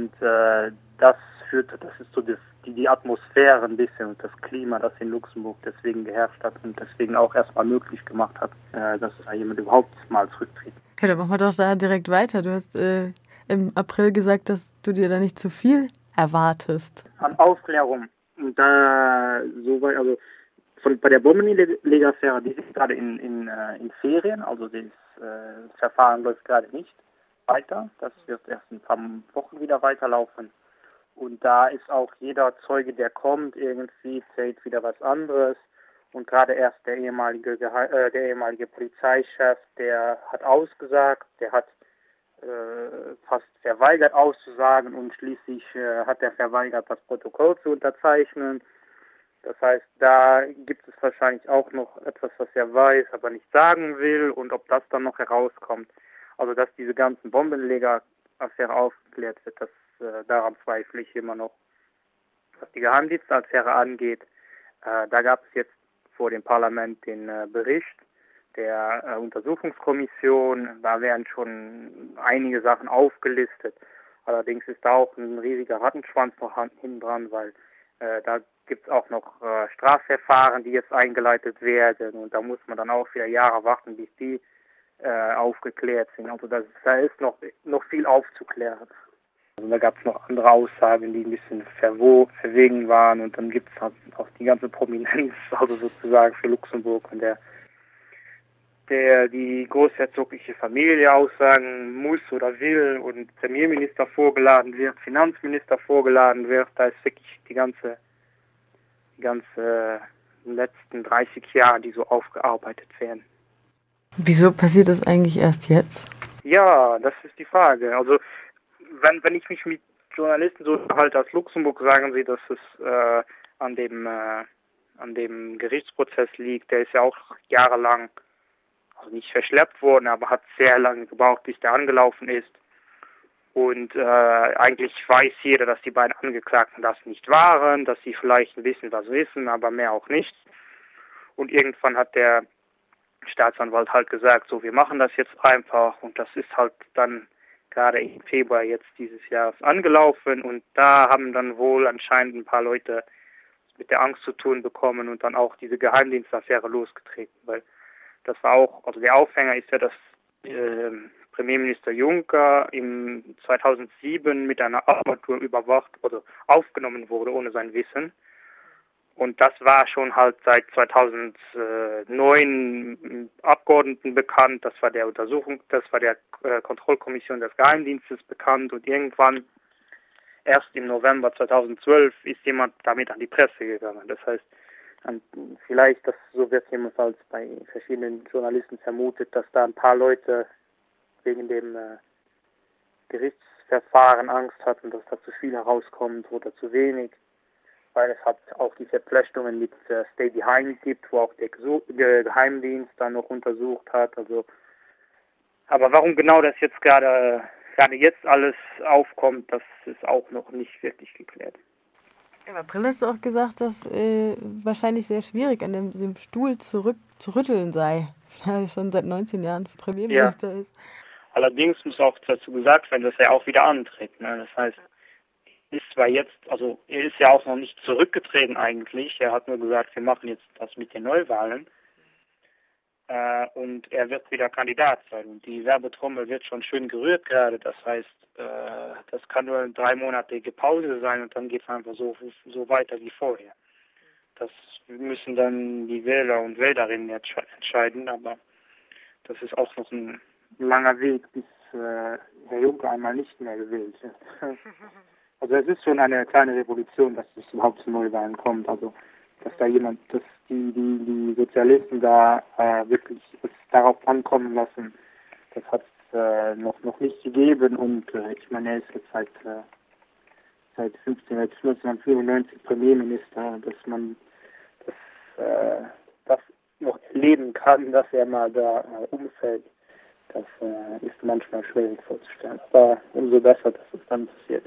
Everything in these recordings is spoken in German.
Und äh, das führt, das ist so das, die, die Atmosphäre ein bisschen und das Klima, das in Luxemburg deswegen geherrscht hat und deswegen auch erstmal möglich gemacht hat, äh, dass da jemand überhaupt mal zurücktritt. Ja, dann machen wir doch da direkt weiter. Du hast äh, im April gesagt, dass du dir da nicht zu viel erwartest. An Aufklärung. Und da so weit, also von, bei der Bombenleger-Affäre, die sind gerade in, in, äh, in Ferien, also das äh, Verfahren läuft gerade nicht weiter. Das wird erst in ein paar Wochen wieder weiterlaufen. Und da ist auch jeder Zeuge, der kommt, irgendwie zählt wieder was anderes. Und gerade erst der ehemalige, äh, der ehemalige Polizeichef, der hat ausgesagt, der hat äh, fast verweigert auszusagen und schließlich äh, hat er verweigert, das Protokoll zu unterzeichnen. Das heißt, da gibt es wahrscheinlich auch noch etwas, was er weiß, aber nicht sagen will und ob das dann noch herauskommt. Also, dass diese ganzen Bombenleger-Affäre aufgeklärt wird, das, äh, daran zweifle ich immer noch. Was die Geheimdienstaffäre angeht, äh, da gab es jetzt vor dem Parlament den äh, Bericht der äh, Untersuchungskommission. Da werden schon einige Sachen aufgelistet. Allerdings ist da auch ein riesiger Rattenschwanz noch hinten dran, weil äh, da gibt es auch noch äh, Strafverfahren, die jetzt eingeleitet werden und da muss man dann auch wieder Jahre warten, bis die äh, aufgeklärt sind. Also das, da ist noch, noch viel aufzuklären. Also da gab es noch andere Aussagen, die ein bisschen verwo verwegen waren und dann gibt es halt auch die ganze Prominenz, also sozusagen für Luxemburg und der der die großherzogliche Familie aussagen muss oder will und Premierminister vorgeladen wird, Finanzminister vorgeladen wird, da ist wirklich die ganze, die ganze letzten 30 Jahre, die so aufgearbeitet werden. Wieso passiert das eigentlich erst jetzt? Ja, das ist die Frage. Also wenn, wenn ich mich mit Journalisten so halt aus Luxemburg sagen sie, dass es äh, an dem äh, an dem Gerichtsprozess liegt, der ist ja auch jahrelang also nicht verschleppt worden, aber hat sehr lange gebraucht, bis der angelaufen ist. Und äh, eigentlich weiß jeder, dass die beiden Angeklagten das nicht waren, dass sie vielleicht ein bisschen was wissen, aber mehr auch nicht. Und irgendwann hat der Staatsanwalt halt gesagt, so wir machen das jetzt einfach und das ist halt dann gerade im Februar jetzt dieses Jahres angelaufen und da haben dann wohl anscheinend ein paar Leute mit der Angst zu tun bekommen und dann auch diese Geheimdienstaffäre losgetreten, weil das war auch, also der Aufhänger ist ja, dass äh, Premierminister Juncker im 2007 mit einer Armatur überwacht oder aufgenommen wurde ohne sein Wissen. Und das war schon halt seit 2009 Abgeordneten bekannt. Das war der Untersuchung, das war der äh, Kontrollkommission des Geheimdienstes bekannt. Und irgendwann erst im November 2012 ist jemand damit an die Presse gegangen. Das heißt, vielleicht, das, so wird jedenfalls bei verschiedenen Journalisten vermutet, dass da ein paar Leute wegen dem äh, Gerichtsverfahren Angst hatten, dass da zu viel herauskommt oder zu wenig, weil es hat auch die Verflechtungen mit äh, Stay Behind gibt, wo auch der Geheimdienst dann noch untersucht hat. Also, aber warum genau das jetzt gerade gerade jetzt alles aufkommt, das ist auch noch nicht wirklich geklärt. Im April hast du auch gesagt, dass äh, wahrscheinlich sehr schwierig an dem, dem Stuhl zurück zu rütteln sei, da er schon seit 19 Jahren Premierminister ja. ist. Allerdings muss auch dazu gesagt werden, dass er auch wieder antritt. Ne? Das heißt, ist zwar jetzt, also er ist ja auch noch nicht zurückgetreten eigentlich. Er hat nur gesagt, wir machen jetzt das mit den Neuwahlen. Äh, und er wird wieder Kandidat sein. Und die Werbetrommel wird schon schön gerührt gerade. Das heißt, äh, das kann nur eine dreimonatige Pause sein und dann geht es einfach so, so weiter wie vorher. Das müssen dann die Wähler und Wählerinnen entscheiden, aber das ist auch noch ein langer Weg, bis äh, Herr Juncker einmal nicht mehr gewählt ist. Also es ist schon eine kleine Revolution, dass es überhaupt zu Neuwahlen kommt. Also dass da jemand, dass die, die, die Sozialisten da äh, wirklich es darauf ankommen lassen, das hat es äh, noch, noch nicht gegeben und äh, ich meine, er ist jetzt seit, äh, seit 15, 1994 Premierminister, dass man das, äh, das noch erleben kann, dass er mal da äh, umfällt. Das äh, ist manchmal schwierig vorzustellen. Aber umso besser, dass es dann passiert.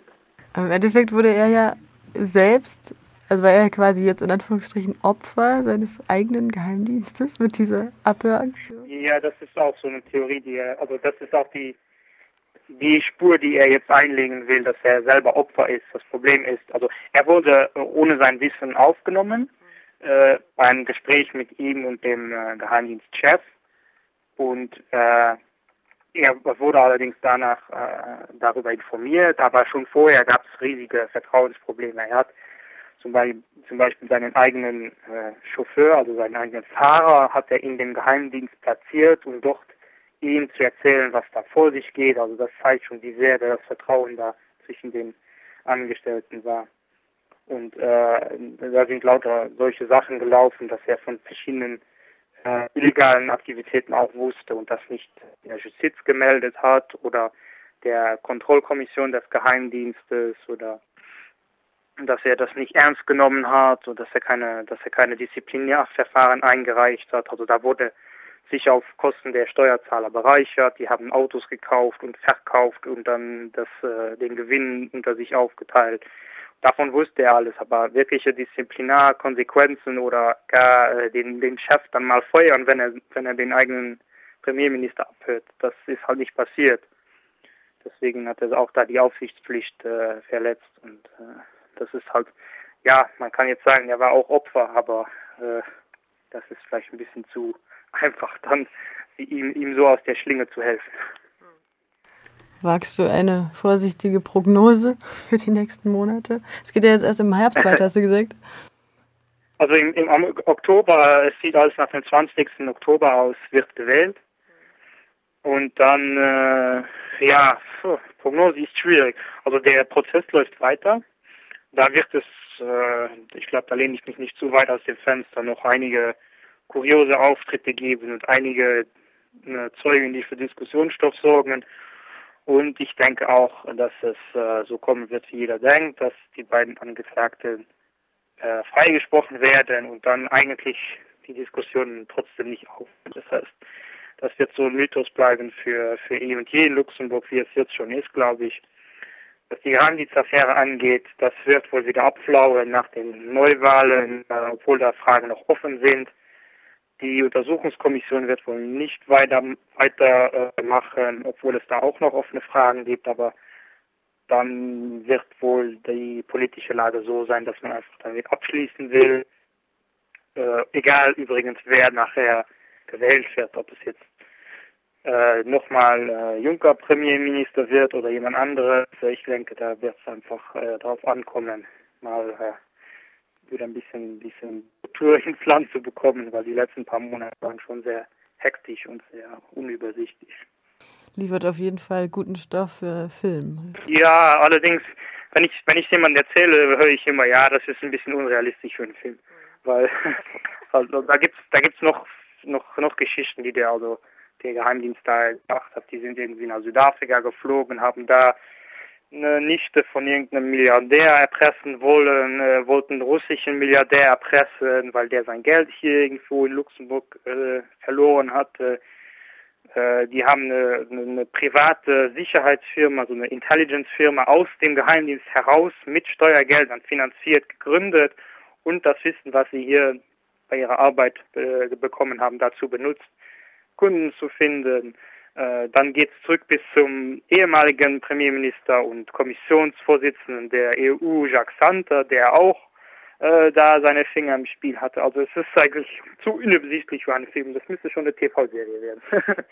Im Endeffekt wurde er ja selbst also war er quasi jetzt in Anführungsstrichen Opfer seines eigenen Geheimdienstes mit dieser Abhöraktion? Ja, das ist auch so eine Theorie, die also das ist auch die die Spur, die er jetzt einlegen will, dass er selber Opfer ist. Das Problem ist, also er wurde ohne sein Wissen aufgenommen äh, beim Gespräch mit ihm und dem äh, Geheimdienstchef und äh, er wurde allerdings danach äh, darüber informiert, aber schon vorher gab es riesige Vertrauensprobleme. Er hat zum Beispiel, zum Beispiel seinen eigenen äh, Chauffeur, also seinen eigenen Fahrer, hat er in den Geheimdienst platziert, um dort ihm zu erzählen, was da vor sich geht. Also das zeigt schon, wie sehr das Vertrauen da zwischen den Angestellten war. Und äh, da sind lauter solche Sachen gelaufen, dass er von verschiedenen äh, illegalen Aktivitäten auch wusste und das nicht der Justiz gemeldet hat oder der Kontrollkommission des Geheimdienstes oder dass er das nicht ernst genommen hat und dass er keine, dass er keine Disziplinärverfahren eingereicht hat. Also da wurde sich auf Kosten der Steuerzahler bereichert. Die haben Autos gekauft und verkauft und dann das, äh, den Gewinn unter sich aufgeteilt. Davon wusste er alles, aber wirkliche Disziplinarkonsequenzen oder gar äh, den, den Chef dann mal feuern, wenn er, wenn er den eigenen Premierminister abhört, das ist halt nicht passiert. Deswegen hat er auch da die Aufsichtspflicht äh, verletzt und äh, das ist halt, ja, man kann jetzt sagen, er war auch Opfer, aber äh, das ist vielleicht ein bisschen zu einfach dann, ihm, ihm so aus der Schlinge zu helfen. Wagst du eine vorsichtige Prognose für die nächsten Monate? Es geht ja jetzt erst im Herbst weiter, hast du gesagt. Also im, im Oktober, es sieht alles nach dem 20. Oktober aus, wird gewählt. Und dann, äh, ja, Prognose ist schwierig. Also der Prozess läuft weiter. Da wird es, äh, ich glaube, da lehne ich mich nicht zu weit aus dem Fenster, noch einige kuriose Auftritte geben und einige äh, Zeugen, die für Diskussionsstoff sorgen. Und ich denke auch, dass es äh, so kommen wird, wie jeder denkt, dass die beiden Angeklagten äh, freigesprochen werden und dann eigentlich die Diskussionen trotzdem nicht auf. Das heißt, das wird so ein Mythos bleiben für, für eh und je in Luxemburg, wie es jetzt schon ist, glaube ich. Was die Randitz-Affäre angeht, das wird wohl wieder abflauen nach den Neuwahlen, äh, obwohl da Fragen noch offen sind. Die Untersuchungskommission wird wohl nicht weiter, weiter äh, obwohl es da auch noch offene Fragen gibt, aber dann wird wohl die politische Lage so sein, dass man einfach damit abschließen will. Äh, egal übrigens, wer nachher gewählt wird, ob es jetzt äh, nochmal äh, Juncker Premierminister wird oder jemand anderes. Ich denke, da wird es einfach äh, darauf ankommen, mal äh, wieder ein bisschen, bisschen ins Land zu bekommen, weil die letzten paar Monate waren schon sehr hektisch und sehr unübersichtlich. Liefert auf jeden Fall guten Stoff für Film. Ja, allerdings, wenn ich wenn ich jemandem erzähle, höre ich immer, ja, das ist ein bisschen unrealistisch für einen Film, weil also, da gibt's da gibt's noch noch noch Geschichten, die der also der Geheimdienst da gemacht hat. Die sind irgendwie nach Südafrika geflogen, haben da eine Nichte von irgendeinem Milliardär erpressen wollen, äh, wollten russischen Milliardär erpressen, weil der sein Geld hier irgendwo in Luxemburg äh, verloren hatte. Äh, die haben eine, eine, private Sicherheitsfirma, so eine Intelligence-Firma aus dem Geheimdienst heraus mit Steuergeldern finanziert, gegründet und das Wissen, was sie hier bei ihrer Arbeit äh, bekommen haben, dazu benutzt, Kunden zu finden, äh, dann geht es zurück bis zum ehemaligen Premierminister und Kommissionsvorsitzenden der EU, Jacques Santer, der auch äh, da seine Finger im Spiel hatte. Also es ist eigentlich zu unübersichtlich für einen Film. Das müsste schon eine TV-Serie werden.